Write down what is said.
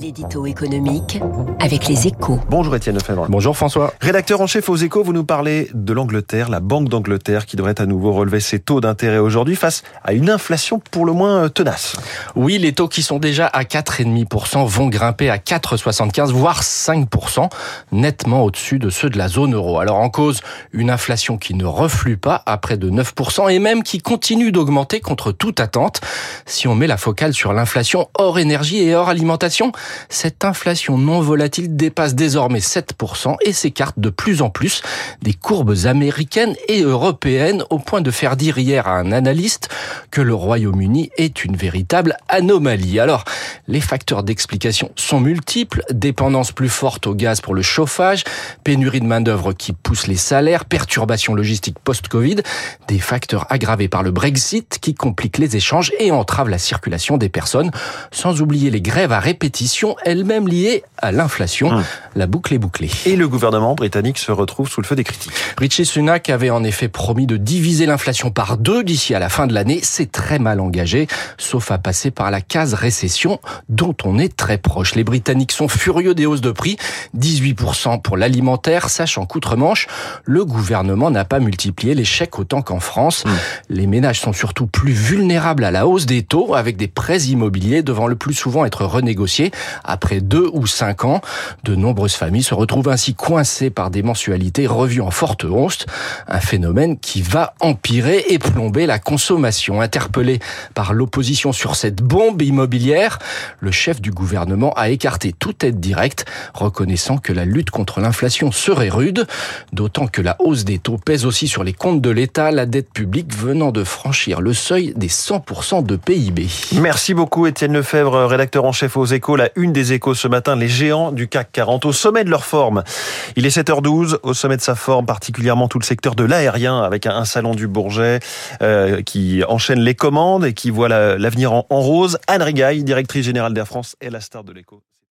L'édito économique avec les échos. Bonjour Étienne Lefebvre. Bonjour François. Rédacteur en chef aux échos, vous nous parlez de l'Angleterre, la Banque d'Angleterre qui devrait à nouveau relever ses taux d'intérêt aujourd'hui face à une inflation pour le moins euh, tenace. Oui, les taux qui sont déjà à 4,5% vont grimper à 4,75 voire 5%, nettement au-dessus de ceux de la zone euro. Alors en cause, une inflation qui ne reflue pas à près de 9% et même qui continue d'augmenter contre toute attente. Si on met la focale sur l'inflation hors énergie et hors alimentation, cette inflation non volatile dépasse désormais 7% et s'écarte de plus en plus des courbes américaines et européennes au point de faire dire hier à un analyste que le Royaume-Uni est une véritable anomalie. Alors, les facteurs d'explication sont multiples, dépendance plus forte au gaz pour le chauffage, pénurie de main-d'œuvre qui pousse les salaires, perturbations logistiques post-Covid, des facteurs aggravés par le Brexit qui compliquent les échanges et entravent la circulation des personnes, sans oublier les grèves à répétition, elles-mêmes liées à l'inflation. Hum. La boucle est bouclée. Et le gouvernement britannique se retrouve sous le feu des critiques. Richie Sunak avait en effet promis de diviser l'inflation par deux d'ici à la fin de l'année. C'est très mal engagé, sauf à passer par la case récession dont on est très proche. Les Britanniques sont furieux des hausses de prix, 18% pour l'alimentaire, sachant qu'outre-Manche, le gouvernement n'a pas multiplié les chèques autant qu'en France. Mmh. Les ménages sont surtout plus vulnérables à la hausse des taux, avec des prêts immobiliers devant le plus souvent être renégociés après deux ou cinq ans. De nombreuses familles se retrouvent ainsi coincées par des mensualités revues en forte hausse, un phénomène qui va empirer et plomber la consommation. Interpellé par l'opposition sur cette bombe immobilière, le chef du gouvernement a écarté toute aide directe, reconnaissant que la lutte contre l'inflation serait rude, d'autant que la hausse des taux pèse aussi sur les comptes de l'État, la dette publique venant de franchir le seuil des 100% de PIB. Merci beaucoup Étienne Lefebvre, rédacteur en chef aux échos, la une des échos ce matin, les géants du CAC 40 au sommet de leur forme. Il est 7h12, au sommet de sa forme, particulièrement tout le secteur de l'aérien, avec un salon du Bourget euh, qui enchaîne les commandes et qui voit l'avenir en, en, rose. Anne Rigaille, directrice générale d'Air France, est la star de l'écho.